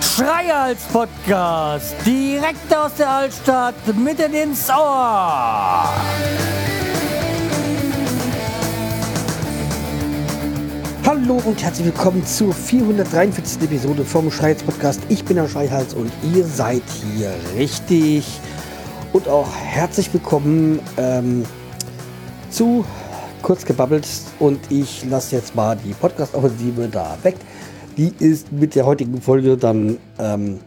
Schreihals Podcast, direkt aus der Altstadt, mitten ins Ohr. Hallo und herzlich willkommen zur 443. Episode vom Schreihals Podcast. Ich bin der Schreihals und ihr seid hier richtig. Und auch herzlich willkommen ähm, zu Kurz gebabbelt und ich lasse jetzt mal die Podcast-Offensive da weg. Die ist mit der heutigen Folge dann, ähm,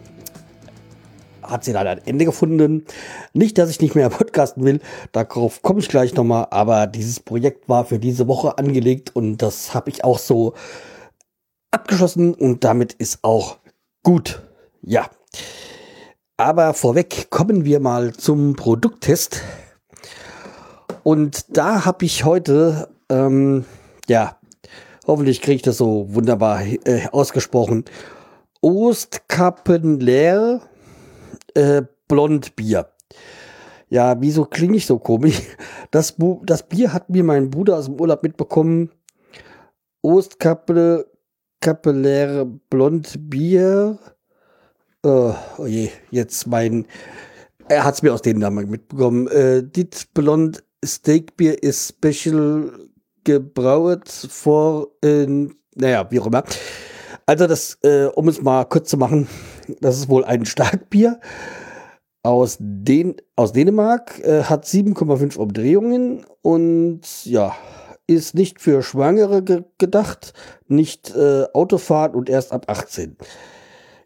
hat sie leider ein Ende gefunden. Nicht, dass ich nicht mehr podcasten will, darauf komme ich gleich nochmal, aber dieses Projekt war für diese Woche angelegt und das habe ich auch so abgeschlossen und damit ist auch gut. Ja. Aber vorweg kommen wir mal zum Produkttest. Und da habe ich heute, ähm, ja, hoffentlich kriege ich das so wunderbar äh, ausgesprochen, Ostkappenleer äh, Blondbier. Ja, wieso klinge ich so komisch? Das, Bu das Bier hat mir mein Bruder aus dem Urlaub mitbekommen. Ostkappe, Kapelläre Blondbier. Oh, oh je, jetzt mein. Er hat es mir aus dem Namen mitbekommen. Äh, dit Blond Steakbier ist special gebrauet vor, äh, naja, wie auch immer. Also das, äh, um es mal kurz zu machen, das ist wohl ein Starkbier aus, Den aus Dänemark, äh, hat 7,5 Umdrehungen und ja, ist nicht für Schwangere ge gedacht, nicht äh, Autofahrt und erst ab 18.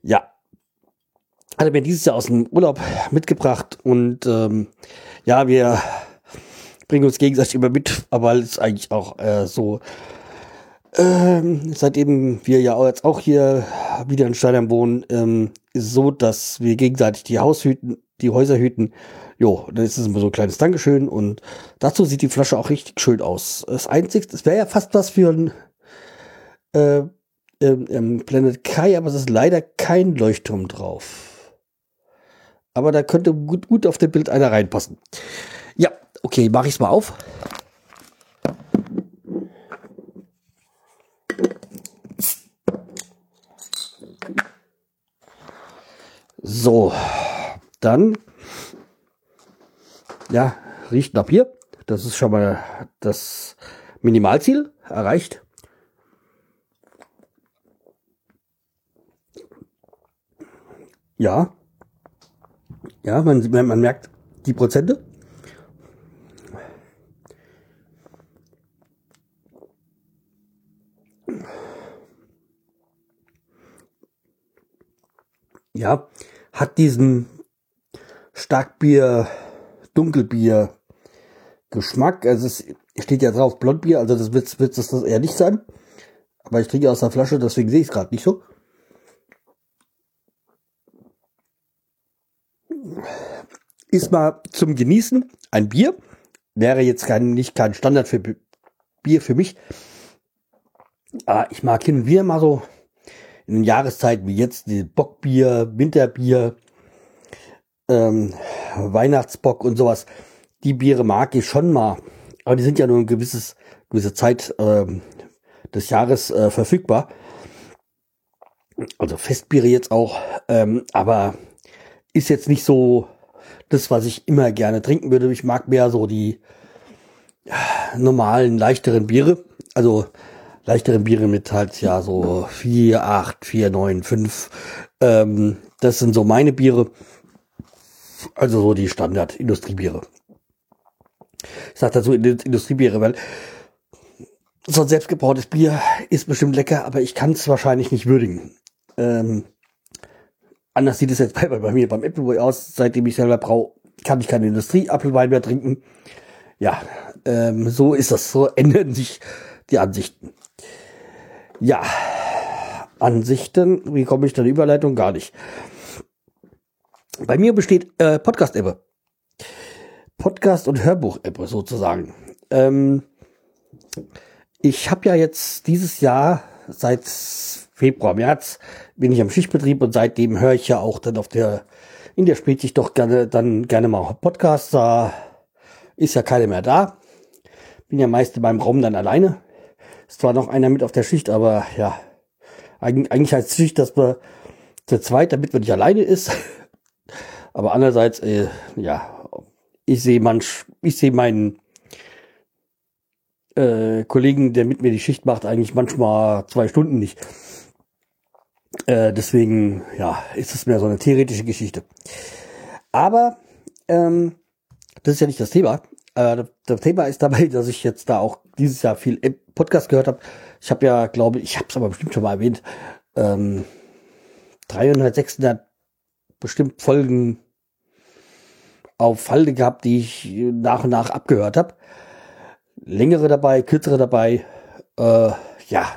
Ja, hat er mir dieses Jahr aus dem Urlaub mitgebracht und ähm, ja, wir bringen uns gegenseitig immer mit, aber es ist eigentlich auch äh, so, ähm, seitdem wir ja jetzt auch hier wieder in Steinheim wohnen, ähm, ist so, dass wir gegenseitig die Haushüten, die Häuser hüten. Jo, dann ist es immer so ein kleines Dankeschön und dazu sieht die Flasche auch richtig schön aus. Das Einzige, es wäre ja fast was für ein äh, ähm, Planet Kai, aber es ist leider kein Leuchtturm drauf. Aber da könnte gut, gut auf dem Bild einer reinpassen. Ja, okay, mache ich es mal auf. So, dann, ja, riecht nach Bier. Das ist schon mal das Minimalziel erreicht. Ja, ja, man, man merkt die Prozente. Ja, hat diesen Starkbier, Dunkelbier Geschmack. Also es steht ja drauf Blondbier, also das wird, wird das eher nicht sein. Aber ich trinke aus der Flasche, deswegen sehe ich es gerade nicht so. Ist mal zum Genießen ein Bier. Wäre jetzt kein, nicht kein Standard für Bier für mich. Aber ich mag hin und wieder mal so in Jahreszeiten wie jetzt die Bockbier, Winterbier, ähm, Weihnachtsbock und sowas, die Biere mag ich schon mal. Aber die sind ja nur ein gewisses, gewisse Zeit ähm, des Jahres äh, verfügbar. Also Festbiere jetzt auch. Ähm, aber ist jetzt nicht so das, was ich immer gerne trinken würde. Ich mag mehr so die normalen, leichteren Biere. Also leichtere Biere mit halt ja so 4, 8, 4, 9, 5. Ähm, das sind so meine Biere. Also so die Standard-Industriebiere. Ich sage dazu Industriebiere, weil so ein selbstgebrautes Bier ist bestimmt lecker, aber ich kann es wahrscheinlich nicht würdigen. Ähm, anders sieht es jetzt bei, bei mir beim Appleboy aus. Seitdem ich selber brauche, kann ich keine Industrie-Apfelwein mehr trinken. Ja, ähm, so ist das. So ändern sich die Ansichten. Ja, Ansichten, wie komme ich da die Überleitung? Gar nicht. Bei mir besteht äh, Podcast-Ebbe. Podcast- und Hörbuch-Ebbe sozusagen. Ähm, ich habe ja jetzt dieses Jahr seit Februar, März bin ich am Schichtbetrieb und seitdem höre ich ja auch dann auf der in der Spätschicht doch gerne dann gerne mal Podcasts. Da ist ja keiner mehr da bin ja meist in meinem Raum dann alleine. Ist zwar noch einer mit auf der Schicht, aber ja, eigentlich, heißt Schicht, dass wir zu zweit, damit man nicht alleine ist. Aber andererseits, äh, ja, ich sehe manch, ich sehe meinen äh, Kollegen, der mit mir die Schicht macht, eigentlich manchmal zwei Stunden nicht. Äh, deswegen, ja, ist es mehr so eine theoretische Geschichte. Aber ähm, das ist ja nicht das Thema. Äh, das Thema ist dabei, dass ich jetzt da auch dieses Jahr viel Podcast gehört habe. Ich habe ja, glaube ich, habe es aber bestimmt schon mal erwähnt, ähm, 300, 600 bestimmt Folgen auf Halde gehabt, die ich nach und nach abgehört habe. Längere dabei, kürzere dabei. Äh, ja,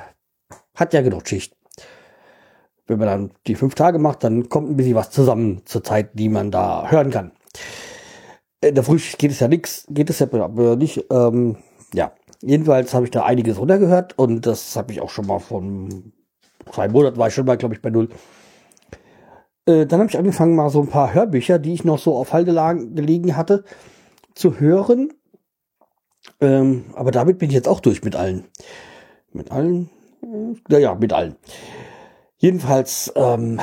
hat ja genug Schicht. Wenn man dann die fünf Tage macht, dann kommt ein bisschen was zusammen zur Zeit, die man da hören kann. In der Frühschicht geht es ja nichts, geht es ja nicht. Ähm, ja, jedenfalls habe ich da einiges runtergehört und das habe ich auch schon mal von zwei Monaten war ich schon mal, glaube ich, bei null. Äh, dann habe ich angefangen, mal so ein paar Hörbücher, die ich noch so auf Halde gelegen hatte, zu hören. Ähm, aber damit bin ich jetzt auch durch mit allen. Mit allen? Naja, mit allen. Jedenfalls, ähm,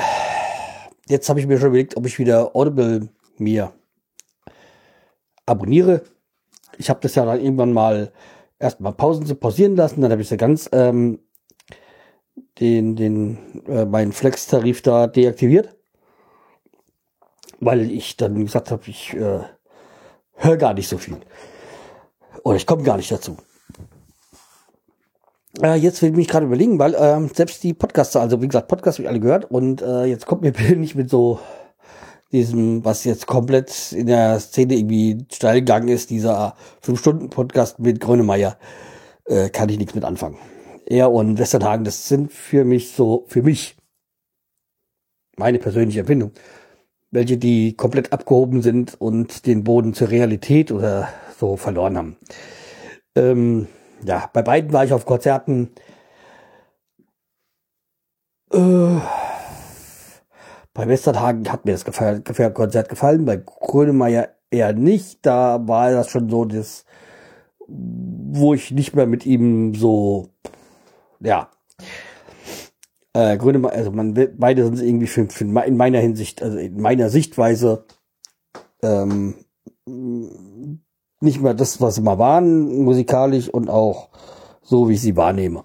jetzt habe ich mir schon überlegt, ob ich wieder Audible mir abonniere. Ich habe das ja dann irgendwann mal erstmal Pausen zu pausieren lassen, dann habe ich sie ganz ähm, den den äh, meinen Flex-Tarif da deaktiviert weil ich dann gesagt habe, ich äh, höre gar nicht so viel. Oder ich komme gar nicht dazu. Äh, jetzt will ich mich gerade überlegen, weil äh, selbst die Podcaster, also wie gesagt, Podcasts habe ich alle gehört und äh, jetzt kommt mir bitte nicht mit so diesem, was jetzt komplett in der Szene irgendwie steil gegangen ist, dieser 5-Stunden-Podcast mit Grönemeyer, äh, kann ich nichts mit anfangen. Er und Westerhagen, das sind für mich so, für mich, meine persönliche Empfindung, welche die komplett abgehoben sind und den Boden zur Realität oder so verloren haben. Ähm, ja, bei beiden war ich auf Konzerten. Äh, bei Westernhagen hat mir das Konzert gefallen, bei Grönemeyer eher nicht. Da war das schon so das, wo ich nicht mehr mit ihm so, ja, äh, Grönemeyer, also man beide sind irgendwie für, für in meiner Hinsicht, also in meiner Sichtweise ähm, nicht mehr das, was sie mal waren, musikalisch und auch so, wie ich sie wahrnehme.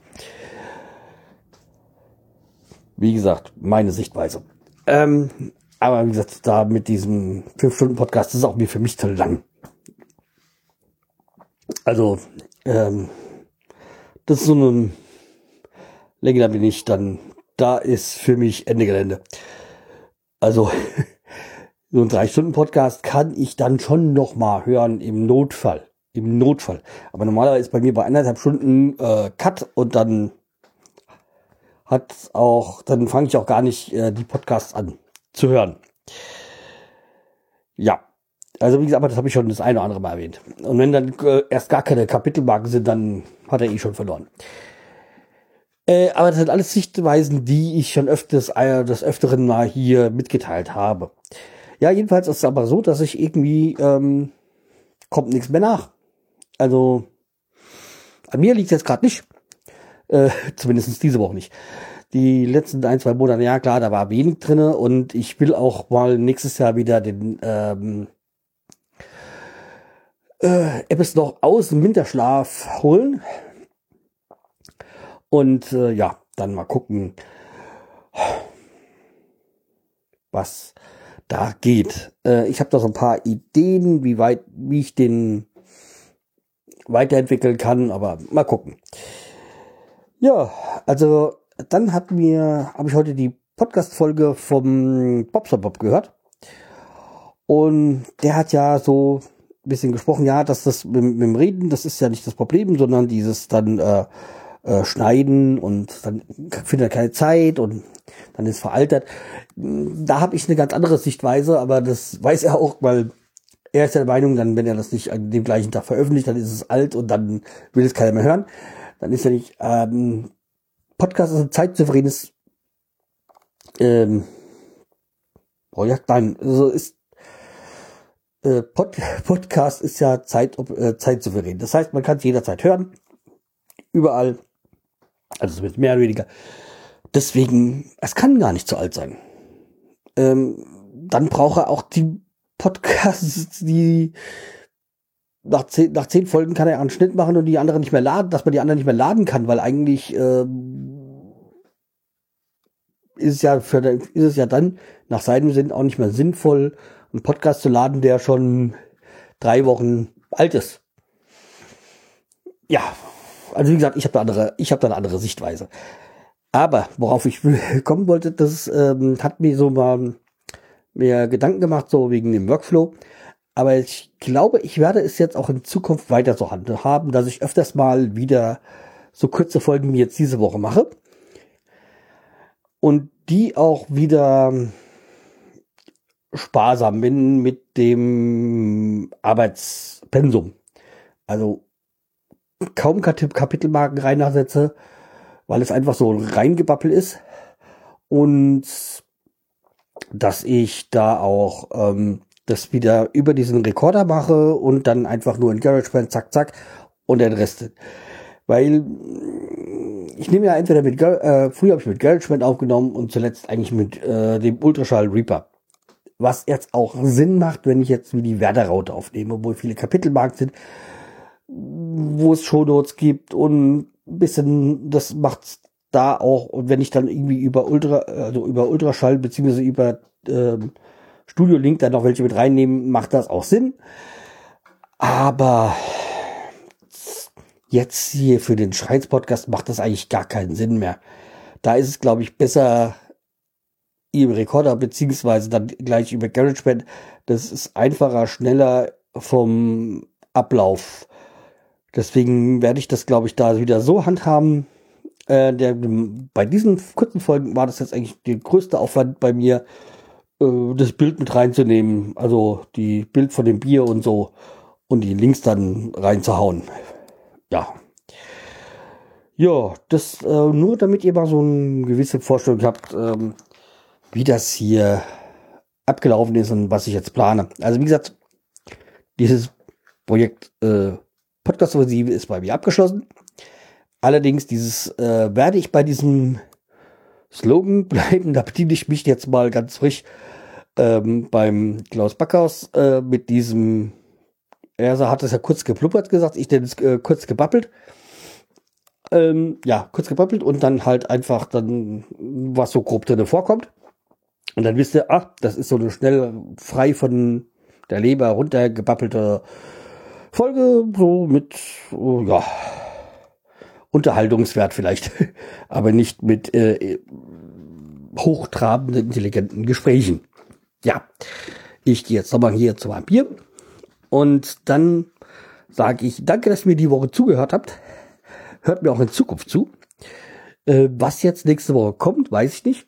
Wie gesagt, meine Sichtweise. Ähm, aber wie gesagt, da mit diesem 5-Stunden-Podcast ist auch mir für mich zu lang. Also, ähm, das ist so eine Länge, da bin ich dann da ist für mich Ende Gelände. Also so ein drei Stunden Podcast kann ich dann schon noch mal hören im Notfall, im Notfall. Aber normalerweise ist bei mir bei anderthalb Stunden äh, Cut und dann hat auch, dann fange ich auch gar nicht äh, die Podcasts an zu hören. Ja, also wie gesagt, aber das habe ich schon das eine oder andere Mal erwähnt. Und wenn dann äh, erst gar keine Kapitelmarken sind, dann hat er eh schon verloren. Äh, aber das sind alles Sichtweisen, die ich schon öfters, äh, des Öfteren mal hier mitgeteilt habe. Ja, jedenfalls ist es aber so, dass ich irgendwie, ähm, kommt nichts mehr nach. Also, an mir liegt jetzt gerade nicht. Äh, zumindest diese Woche nicht. Die letzten ein, zwei Monate, ja klar, da war wenig drinne und ich will auch mal nächstes Jahr wieder den ähm, äh, etwas noch aus dem Winterschlaf holen. Und äh, ja, dann mal gucken, was da geht. Äh, ich habe da so ein paar Ideen, wie weit, wie ich den weiterentwickeln kann, aber mal gucken. Ja, also dann hat mir, habe ich heute die Podcast-Folge vom Bobster Bob gehört. Und der hat ja so ein bisschen gesprochen, ja, dass das mit, mit dem Reden, das ist ja nicht das Problem, sondern dieses dann äh, äh, schneiden und dann findet er keine Zeit und dann ist veraltert. Da habe ich eine ganz andere Sichtweise, aber das weiß er auch, weil er ist der Meinung, dann, wenn er das nicht an dem gleichen Tag veröffentlicht, dann ist es alt und dann will es keiner mehr hören. Dann ist er nicht. Ähm, Podcast ist ein zeitsouveränes ähm, Projekt. Nein, also ist äh, Pod Podcast ist ja Zeit, äh, Zeit souverän. Das heißt, man kann es jederzeit hören. Überall. Also mit mehr oder weniger. Deswegen, es kann gar nicht zu alt sein. Ähm, dann braucht er auch die Podcasts, die nach zehn, nach zehn Folgen kann er einen Schnitt machen und die anderen nicht mehr laden, dass man die anderen nicht mehr laden kann, weil eigentlich ähm, ist es ja für ist es ja dann nach seinem Sinn auch nicht mehr sinnvoll, einen Podcast zu laden, der schon drei Wochen alt ist. Ja, also wie gesagt, ich habe da andere, ich habe da eine andere Sichtweise. Aber worauf ich kommen wollte, das ähm, hat mir so mal mir Gedanken gemacht, so wegen dem Workflow. Aber ich glaube, ich werde es jetzt auch in Zukunft weiter so handhaben, dass ich öfters mal wieder so kurze Folgen wie jetzt diese Woche mache. Und die auch wieder sparsam bin mit dem Arbeitspensum. Also kaum Kapitelmarken reinsetze, weil es einfach so reingebappelt ist. Und dass ich da auch ähm, das wieder über diesen Rekorder mache und dann einfach nur in GarageBand zack zack und den Rest. Weil ich nehme ja entweder mit äh, früher habe ich mit GarageBand aufgenommen und zuletzt eigentlich mit äh, dem Ultraschall Reaper. Was jetzt auch Sinn macht, wenn ich jetzt wie die Werder-Raute aufnehme, wo viele Kapitelmarken sind, wo es Shownotes gibt und ein bisschen, das macht da auch, und wenn ich dann irgendwie über Ultra, also über Ultraschall beziehungsweise über ähm, Studio Link da noch welche mit reinnehmen, macht das auch Sinn. Aber jetzt hier für den Schreins-Podcast macht das eigentlich gar keinen Sinn mehr. Da ist es, glaube ich, besser im Rekorder beziehungsweise dann gleich über GarageBand. Das ist einfacher, schneller vom Ablauf. Deswegen werde ich das, glaube ich, da wieder so handhaben, äh, der, bei diesen kurzen Folgen war das jetzt eigentlich der größte Aufwand bei mir, äh, das Bild mit reinzunehmen. Also die Bild von dem Bier und so und die Links dann reinzuhauen. Ja. Ja, das äh, nur damit ihr mal so eine gewisse Vorstellung habt, ähm, wie das hier abgelaufen ist und was ich jetzt plane. Also wie gesagt, dieses Projekt äh, Podcast-Offensive ist bei mir abgeschlossen. Allerdings dieses äh, werde ich bei diesem Slogan bleiben. Da bediene ich mich jetzt mal ganz frisch ähm, beim Klaus Backhaus äh, mit diesem. Er hat es ja kurz gepluppert gesagt, ich denn äh, kurz gebabbelt. Ähm, ja, kurz gebabbelt und dann halt einfach dann, was so grob drin vorkommt. Und dann wisst ihr, ach, das ist so eine schnell frei von der Leber runtergebappelte Folge, so mit, oh, ja, Unterhaltungswert vielleicht, aber nicht mit äh, hochtrabenden, intelligenten Gesprächen. Ja, ich gehe jetzt nochmal hier zu meinem Bier und dann sage ich danke, dass ihr mir die Woche zugehört habt. Hört mir auch in Zukunft zu. Äh, was jetzt nächste Woche kommt, weiß ich nicht.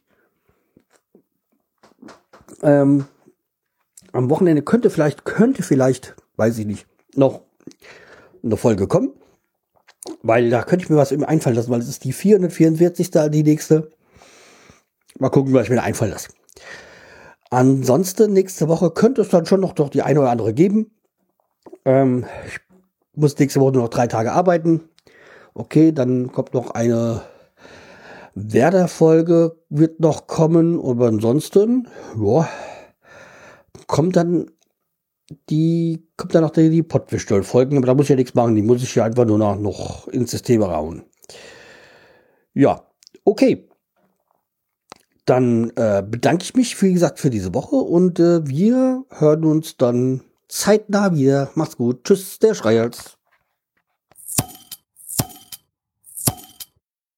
Ähm, am Wochenende könnte vielleicht, könnte vielleicht, weiß ich nicht, noch eine Folge kommen. Weil da könnte ich mir was einfallen lassen, weil es ist die 444. die nächste. Mal gucken, was ich mir da einfallen lasse. Ansonsten nächste Woche könnte es dann schon noch doch die eine oder andere geben. Ähm, ich muss nächste Woche nur noch drei Tage arbeiten. Okay, dann kommt noch eine Werder-Folge, wird noch kommen. Aber ansonsten, ja, kommt dann die kommt dann noch die, die Pottwischdoll-Folgen, aber da muss ich ja nichts machen. Die muss ich ja einfach nur noch, noch ins System rauen. Ja, okay. Dann äh, bedanke ich mich, wie gesagt, für diese Woche und äh, wir hören uns dann zeitnah wieder. Macht's gut. Tschüss, der Schreihals.